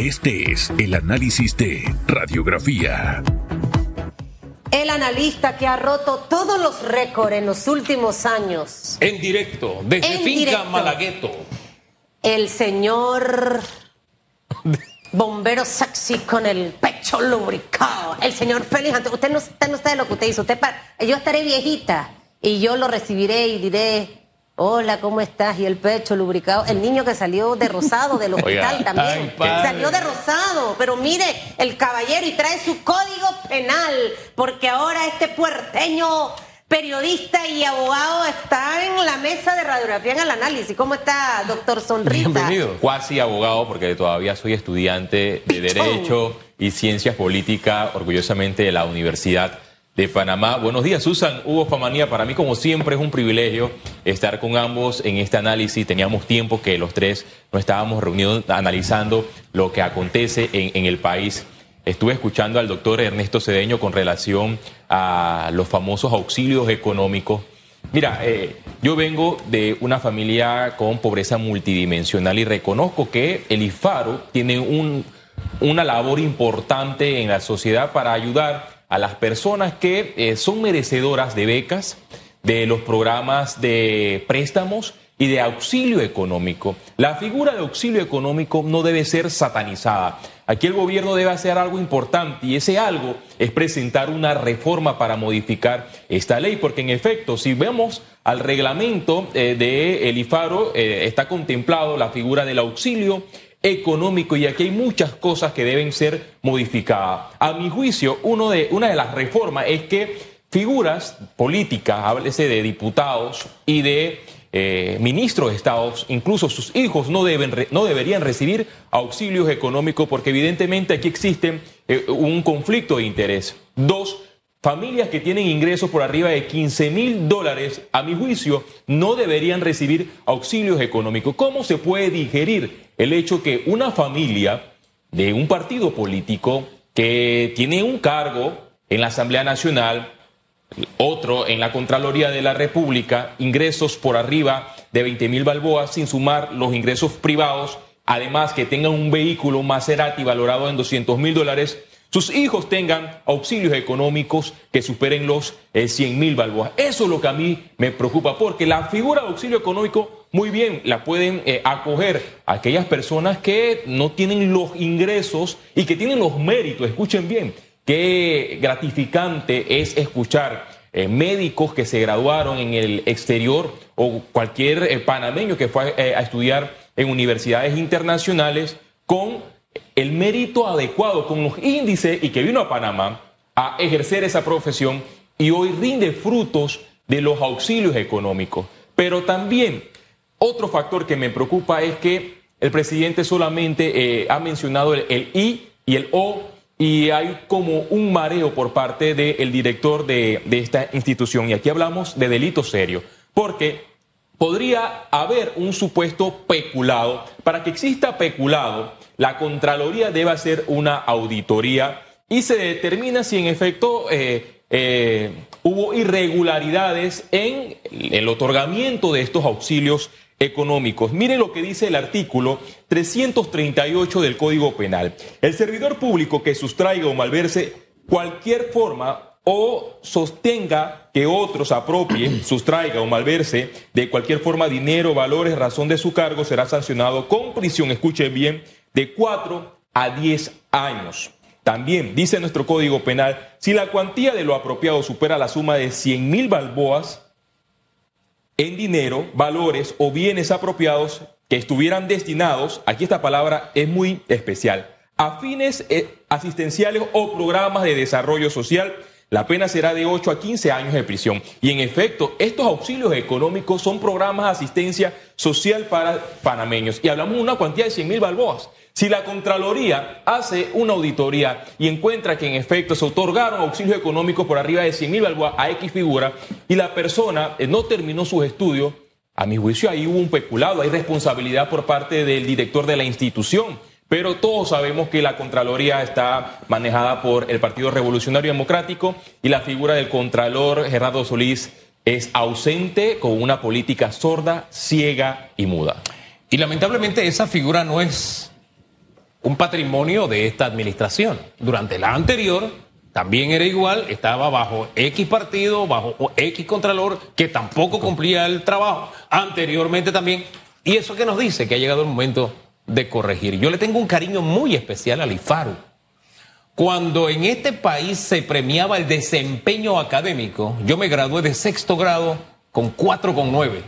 Este es el análisis de radiografía. El analista que ha roto todos los récords en los últimos años. En directo, desde En Finca directo. Malagueto. El señor bombero sexy con el pecho lubricado. El señor Félix. Usted no, usted no sabe lo que usted hizo. Usted yo estaré viejita y yo lo recibiré y diré. Hola, ¿cómo estás? Y el pecho lubricado. El niño que salió de rosado del hospital Oiga, también. ay, salió de rosado. Pero mire, el caballero y trae su código penal. Porque ahora este puerteño periodista y abogado está en la mesa de radiografía en el análisis. ¿Cómo está, doctor Sonrisa? Bienvenido. Cuasi abogado, porque todavía soy estudiante de. Derecho y Ciencias Políticas, orgullosamente de la Universidad de Panamá. Buenos días, Susan. Hugo Famanía, para mí, como siempre, es un privilegio estar con ambos en este análisis. Teníamos tiempo que los tres no estábamos reunidos analizando lo que acontece en, el país. Estuve escuchando al doctor Ernesto Cedeño con relación a los famosos auxilios económicos. Mira, eh, yo vengo de una familia con pobreza multidimensional y reconozco que el IFARO tiene un- una labor importante en la sociedad para ayudar a las personas que eh, son merecedoras de becas, de los programas de préstamos y de auxilio económico. La figura de auxilio económico no debe ser satanizada. Aquí el gobierno debe hacer algo importante y ese algo es presentar una reforma para modificar esta ley, porque en efecto, si vemos al reglamento eh, de el IFARO, eh, está contemplado la figura del auxilio económico y aquí hay muchas cosas que deben ser modificadas. A mi juicio, uno de, una de las reformas es que figuras políticas, háblese de diputados y de eh, ministros de estados, incluso sus hijos no, deben, no deberían recibir auxilios económicos porque evidentemente aquí existe eh, un conflicto de interés. Dos, Familias que tienen ingresos por arriba de 15 mil dólares, a mi juicio, no deberían recibir auxilios económicos. ¿Cómo se puede digerir el hecho que una familia de un partido político que tiene un cargo en la Asamblea Nacional, otro en la Contraloría de la República, ingresos por arriba de 20 mil balboas, sin sumar los ingresos privados, además que tengan un vehículo Maserati valorado en 200 mil dólares, sus hijos tengan auxilios económicos que superen los 100 mil balboas. Eso es lo que a mí me preocupa, porque la figura de auxilio económico muy bien la pueden eh, acoger aquellas personas que no tienen los ingresos y que tienen los méritos, escuchen bien, Qué gratificante es escuchar eh, médicos que se graduaron en el exterior o cualquier eh, panameño que fue eh, a estudiar en universidades internacionales con el mérito adecuado, con los índices y que vino a Panamá a ejercer esa profesión y hoy rinde frutos de los auxilios económicos. Pero también otro factor que me preocupa es que el presidente solamente eh, ha mencionado el, I y el O y hay como un mareo por parte del director de, de esta institución. Y aquí hablamos de delito serio, porque podría haber un supuesto peculado. Para que exista peculado, la Contraloría debe hacer una auditoría y se determina si en efecto eh, eh, hubo irregularidades en el otorgamiento de estos auxilios económicos. Miren lo que dice el artículo 338 del Código Penal. El servidor público que sustraiga o malverse cualquier forma o sostenga que otros apropien, sustraiga o malverse de cualquier forma dinero, valores, razón de su cargo, será sancionado con prisión, escuchen bien, de 4 a 10 años. También dice nuestro Código Penal, si la cuantía de lo apropiado supera la suma de 100 mil balboas, en dinero, valores o bienes apropiados que estuvieran destinados, aquí esta palabra es muy especial, a fines eh, asistenciales o programas de desarrollo social, la pena será de 8 a 15 años de prisión. Y en efecto, estos auxilios económicos son programas de asistencia social para panameños. Y hablamos de una cuantía de 100 mil balboas. Si la Contraloría hace una auditoría y encuentra que en efecto se otorgaron auxilios económicos por arriba de 100 mil balboas a X figura y la persona eh, no terminó sus estudios, a mi juicio ahí hubo un peculado, hay responsabilidad por parte del director de la institución. Pero todos sabemos que la Contraloría está manejada por el Partido Revolucionario Democrático y la figura del Contralor Gerardo Solís es ausente con una política sorda, ciega y muda. Y lamentablemente esa figura no es un patrimonio de esta administración. Durante la anterior también era igual, estaba bajo X partido, bajo X contralor, que tampoco cumplía el trabajo. Anteriormente también. Y eso que nos dice que ha llegado el momento de corregir. Yo le tengo un cariño muy especial al IFARU. Cuando en este país se premiaba el desempeño académico, yo me gradué de sexto grado con 4,9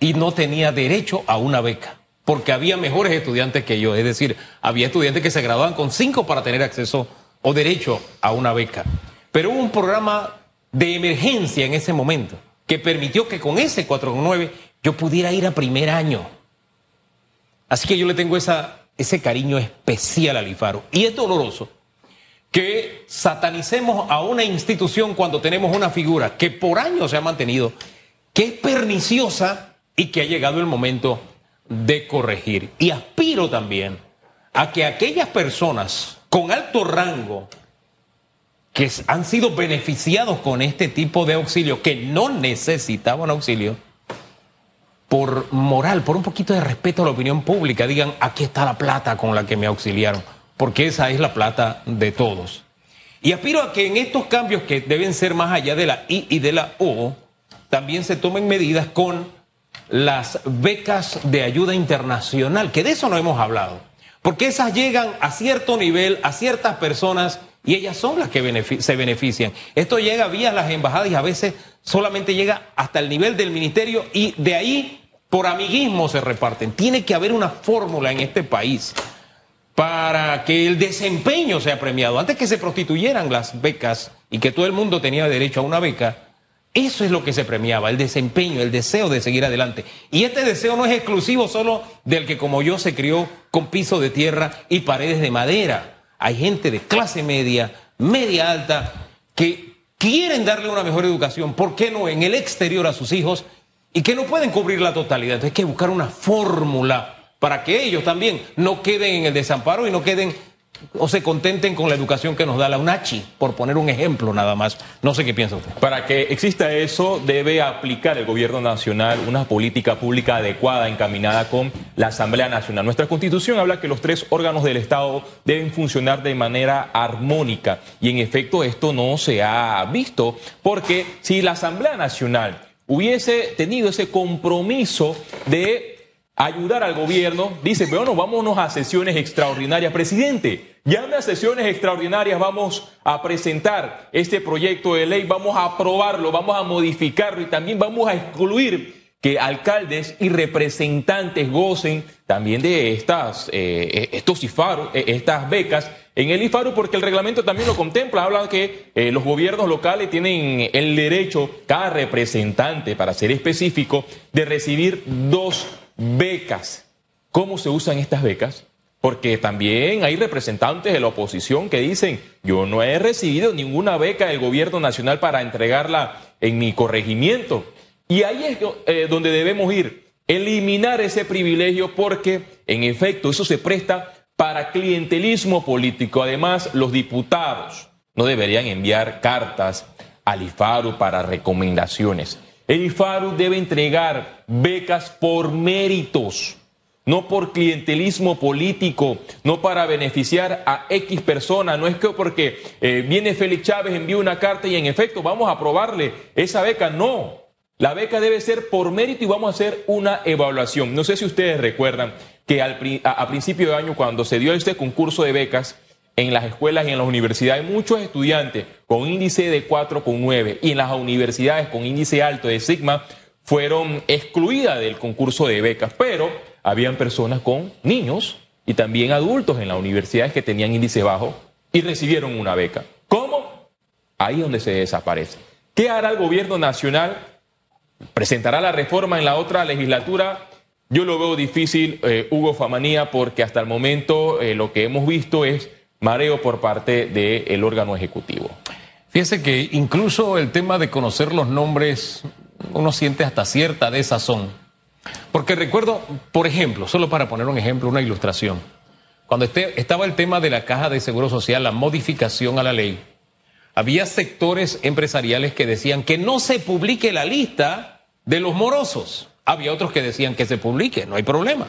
y no tenía derecho a una beca, porque había mejores estudiantes que yo, es decir, había estudiantes que se graduaban con 5 para tener acceso o derecho a una beca. Pero hubo un programa de emergencia en ese momento que permitió que con ese 4,9 yo pudiera ir a primer año. Así que yo le tengo ese cariño especial al IFARO. Y es doloroso que satanicemos a una institución cuando tenemos una figura que por años se ha mantenido, que es perniciosa y que ha llegado el momento de corregir. Y aspiro también a que aquellas personas con alto rango que han sido beneficiados con este tipo de auxilio, que no necesitaban auxilio, por moral, por un poquito de respeto a la opinión pública, digan, aquí está la plata con la que me auxiliaron porque esa es la plata de todos. Y aspiro a que en estos cambios que deben ser más allá de la I y de la O, también se tomen medidas con las becas de ayuda internacional, que de eso no hemos hablado, porque esas llegan a cierto nivel, a ciertas personas, y ellas son las que se benefician. Esto llega vía las embajadas y a veces solamente llega hasta el nivel del ministerio y de ahí por amiguismo se reparten. Tiene que haber una fórmula en este país para que el desempeño sea premiado. Antes que se prostituyeran las becas y que todo el mundo tenía derecho a una beca, eso es lo que se premiaba, el desempeño, el deseo de seguir adelante. Y este deseo no es exclusivo solo del que como yo se crió con piso de tierra y paredes de madera. Hay gente de clase media, media alta, que quieren darle una mejor educación, ¿por qué no en el exterior a sus hijos? Y que no pueden cubrir la totalidad. Entonces hay que buscar una fórmula para que ellos también no queden en el desamparo y no queden o se contenten con la educación que nos da la UNACHI, por poner un ejemplo nada más. No sé qué piensa usted. Para que exista eso, debe aplicar el gobierno nacional una política pública adecuada, encaminada con la Asamblea Nacional. Nuestra constitución habla que los tres órganos del Estado deben funcionar de manera armónica y en efecto esto no se ha visto porque si la Asamblea Nacional hubiese tenido ese compromiso de ayudar al gobierno, dice, bueno, vámonos a sesiones extraordinarias. Presidente, llame a sesiones extraordinarias, vamos a presentar este proyecto de ley, vamos a aprobarlo, vamos a modificarlo y también vamos a excluir que alcaldes y representantes gocen también de estas, eh, estos IFARU, eh, estas becas en el IFARU, porque el reglamento también lo contempla, habla que eh, los gobiernos locales tienen el derecho, cada representante, para ser específico, de recibir dos becas. ¿Cómo se usan estas becas? Porque también hay representantes de la oposición que dicen, yo no he recibido ninguna beca del gobierno nacional para entregarla en mi corregimiento. Y ahí es eh, donde debemos ir, eliminar ese privilegio porque, en efecto, eso se presta para clientelismo político. Además, los diputados no deberían enviar cartas al IFARU para recomendaciones. El IFARU debe entregar becas por méritos, no por clientelismo político, no para beneficiar a X persona. No es que porque eh, viene Félix Chávez, envía una carta y en efecto vamos a aprobarle esa beca. No, la beca debe ser por mérito y vamos a hacer una evaluación. No sé si ustedes recuerdan que al, a principio de año, cuando se dio este concurso de becas, en las escuelas y en las universidades muchos estudiantes con índice de 4,9 y en las universidades con índice alto de sigma fueron excluidas del concurso de becas, pero habían personas con niños y también adultos en las universidades que tenían índice bajo y recibieron una beca. ¿Cómo? Ahí es donde se desaparece. ¿Qué hará el gobierno nacional? ¿Presentará la reforma en la otra legislatura? Yo lo veo difícil, eh, Hugo Famanía, porque hasta el momento eh, lo que hemos visto es mareo por parte del órgano ejecutivo. Fíjese que incluso el tema de conocer los nombres, uno siente hasta cierta desazón. Porque recuerdo, por ejemplo, solo para poner un ejemplo, una ilustración, cuando este, estaba el tema de la caja de seguro social, la modificación a la ley, había sectores empresariales que decían que no se publique la lista de los morosos. Había otros que decían que se publique, no hay problema.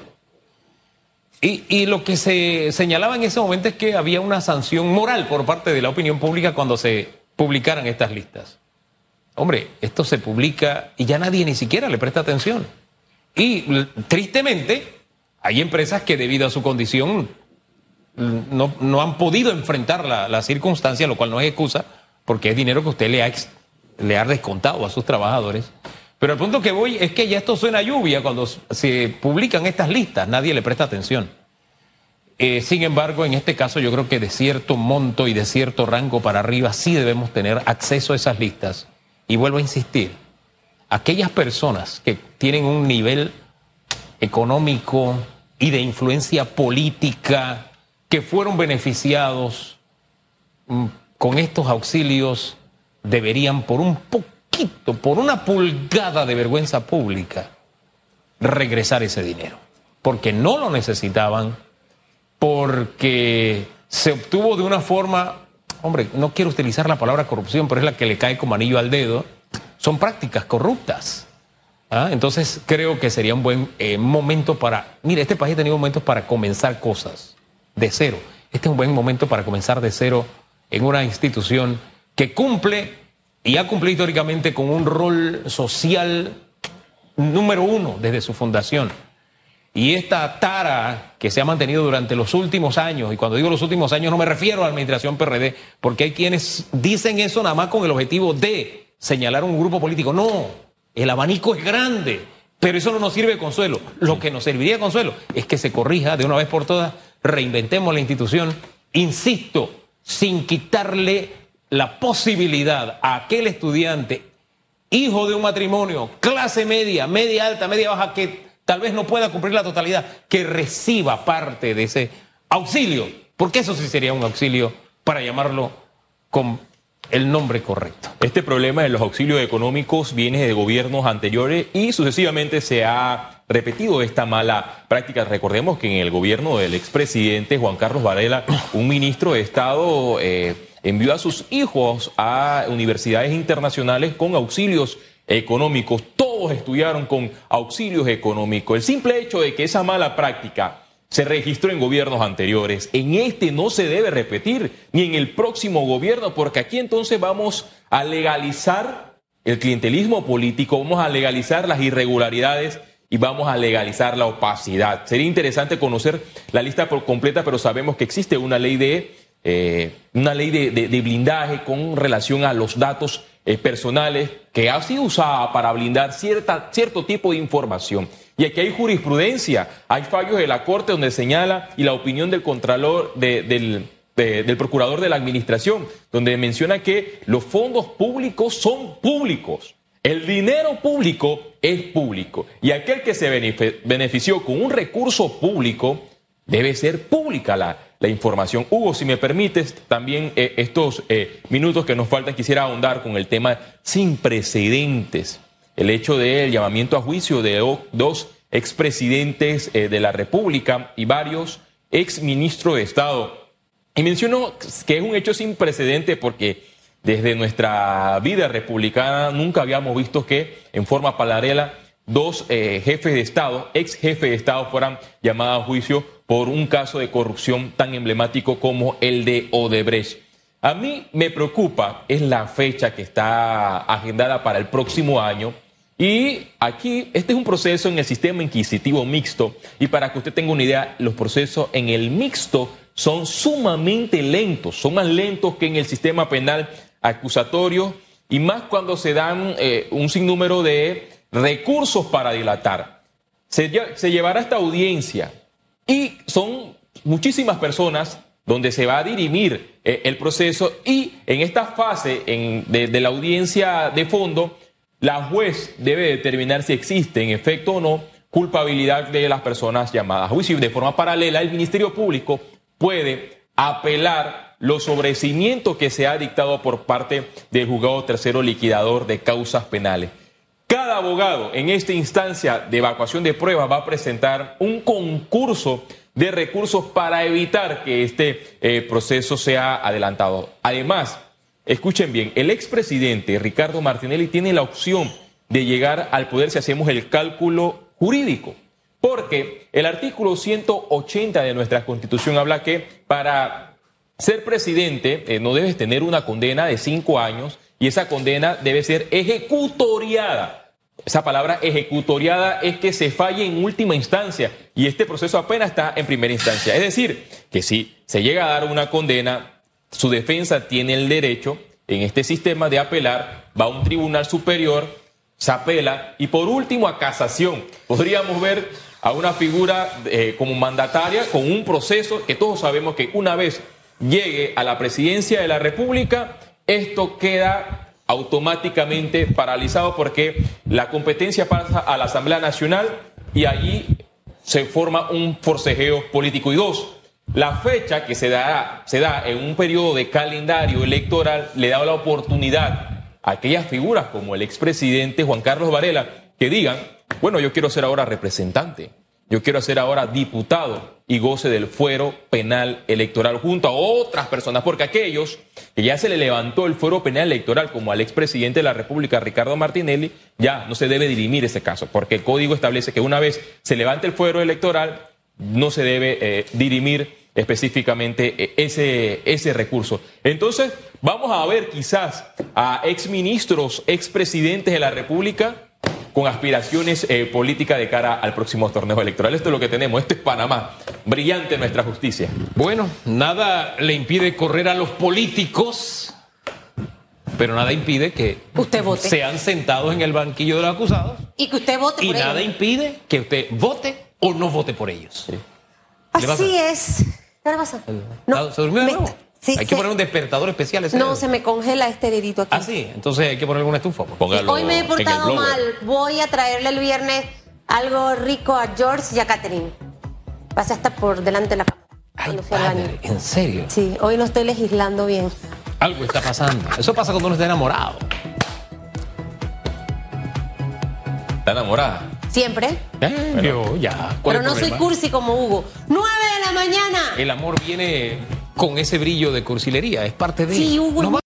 Y, y, lo que se señalaba en ese momento es que había una sanción moral por parte de la opinión pública cuando se publicaran estas listas. Hombre, esto se publica y ya nadie ni siquiera le presta atención. Y tristemente, hay empresas que debido a su condición no, no han podido enfrentar la, la, circunstancia, lo cual no es excusa, porque es dinero que usted le ha, le ha descontado a sus trabajadores. Pero el punto que voy es que ya esto suena a lluvia cuando se publican estas listas, nadie le presta atención. Eh, sin embargo, en este caso yo creo que de cierto monto y de cierto rango para arriba sí debemos tener acceso a esas listas. Y vuelvo a insistir, aquellas personas que tienen un nivel económico y de influencia política, que fueron beneficiados mm, con estos auxilios, deberían por un poco por una pulgada de vergüenza pública, regresar ese dinero. Porque no lo necesitaban, porque se obtuvo de una forma, hombre, no quiero utilizar la palabra corrupción, pero es la que le cae como anillo al dedo, son prácticas corruptas. ¿Ah? Entonces creo que sería un buen eh, momento para, mire, este país ha tenido momentos para comenzar cosas de cero. Este es un buen momento para comenzar de cero en una institución que cumple y ha cumplido históricamente con un rol social número uno desde su fundación. Y esta tara que se ha mantenido durante los últimos años, y cuando digo los últimos años no me refiero a la administración PRD, porque hay quienes dicen eso nada más con el objetivo de señalar un grupo político. No, el abanico es grande, pero eso no nos sirve de consuelo. Lo que nos serviría de consuelo es que se corrija de una vez por todas, reinventemos la institución, insisto, sin quitarle la posibilidad a aquel estudiante, hijo de un matrimonio, clase media, media alta, media baja, que tal vez no pueda cumplir la totalidad, que reciba parte de ese auxilio, porque eso sí sería un auxilio para llamarlo con el nombre correcto. Este problema de los auxilios económicos viene de gobiernos anteriores y sucesivamente se ha repetido esta mala práctica. Recordemos que en el gobierno del expresidente Juan Carlos Varela, un ministro de Estado... Eh, envió a sus hijos a universidades internacionales con auxilios económicos. Todos estudiaron con auxilios económicos. El simple hecho de que esa mala práctica se registró en gobiernos anteriores, en este no se debe repetir, ni en el próximo gobierno, porque aquí entonces vamos a legalizar el clientelismo político, vamos a legalizar las irregularidades y vamos a legalizar la opacidad. Sería interesante conocer la lista por completa, pero sabemos que existe una ley de eh, una ley de, blindaje con relación a los datos eh, personales que ha sido usada para blindar cierta, cierto tipo de información. Y aquí hay jurisprudencia, hay fallos de la Corte donde señala y la opinión del Contralor, del, del Procurador de la Administración, donde menciona que los fondos públicos son públicos. El dinero público es público y aquel que se benefició con un recurso público debe ser pública la, la información. Hugo, si me permites, también eh, estos eh, minutos que nos faltan, quisiera ahondar con el tema sin precedentes. El hecho del llamamiento a juicio de dos expresidentes eh, de la República y varios exministros de Estado. Y menciono que es un hecho sin precedentes porque desde nuestra vida republicana nunca habíamos visto que en forma paralela dos jefes de Estado, ex jefes de Estado, fueran llamados a juicio por un caso de corrupción tan emblemático como el de Odebrecht. A mí me preocupa es la fecha que está agendada para el próximo año. Y aquí, este es un proceso en el sistema inquisitivo mixto. Y para que usted tenga una idea, los procesos en el mixto son sumamente lentos, son más lentos que en el sistema penal acusatorio y más cuando se dan eh, un sinnúmero de recursos para dilatar. Se, se llevará esta audiencia y son muchísimas personas donde se va a dirimir eh, el proceso y en esta fase de, la audiencia de fondo, la juez debe determinar si existe en efecto o no culpabilidad de las personas llamadas a juicio. De forma paralela, el Ministerio Público puede apelar los sobrecimientos que se ha dictado por parte del juzgado tercero liquidador de causas penales. Cada abogado en esta instancia de evacuación de pruebas va a presentar un concurso de recursos para evitar que este eh, proceso sea adelantado. Además, escuchen bien, el expresidente Ricardo Martinelli tiene la opción de llegar al poder si hacemos el cálculo jurídico. Porque el artículo 180 de nuestra Constitución habla que para ser presidente eh, no debes tener una condena de cinco años y esa condena debe ser ejecutoriada. Esa palabra ejecutoriada es que se falle en última instancia y este proceso apenas está en primera instancia. Es decir, que si se llega a dar una condena, su defensa tiene el derecho en este sistema de apelar, va a un tribunal superior, se apela y por último a casación. Podríamos ver a una figura eh, como mandataria con un proceso que todos sabemos que una vez llegue a la presidencia de la República, esto queda automáticamente paralizado porque la competencia pasa a la Asamblea Nacional y allí se forma un forcejeo político. Y dos, la fecha que se da, se da en un periodo de calendario electoral le da la oportunidad a aquellas figuras como el expresidente Juan Carlos Varela que digan, bueno, yo quiero ser ahora representante, yo quiero ser ahora diputado y goce del fuero penal electoral junto a otras personas, porque aquellos que ya se le levantó el fuero penal electoral, como al expresidente de la República, Ricardo Martinelli, ya no se debe dirimir ese caso, porque el código establece que una vez se levante el fuero electoral, no se debe eh, dirimir específicamente eh, ese, ese recurso. Entonces, vamos a ver quizás a exministros, expresidentes de la República con aspiraciones eh, políticas de cara al próximo torneo electoral. Esto es lo que tenemos, esto es Panamá, brillante nuestra justicia. Bueno, nada le impide correr a los políticos, pero nada impide que Usted vote. sean sentados en el banquillo de los acusados Y que usted vote y por nada ellos. impide que usted vote o no vote por ellos. Así es. ¿Qué le pasa? Ah, ¿Se durmió de nuevo? Sí, hay que se- poner un despertador especial. ese No, dedo. se me congela este dedito aquí. Ah, sí, entonces hay que poner alguna estufa. pues. Póngalo Hoy me he portado mal. Voy a traerle el viernes algo rico a George y a Catherine. Pasé hasta por delante de la cámara. Ay, padre, en serio. Sí, hoy no estoy legislando bien. Algo está pasando. Eso pasa cuando uno está enamorado. ¿Está enamorada? Siempre. Eh, yo, ya. ¿cuál Pero no el soy problema? cursi como Hugo. ¡Nueve de la mañana! El amor viene con ese brillo de cursilería, es parte de Sí, Hugo, No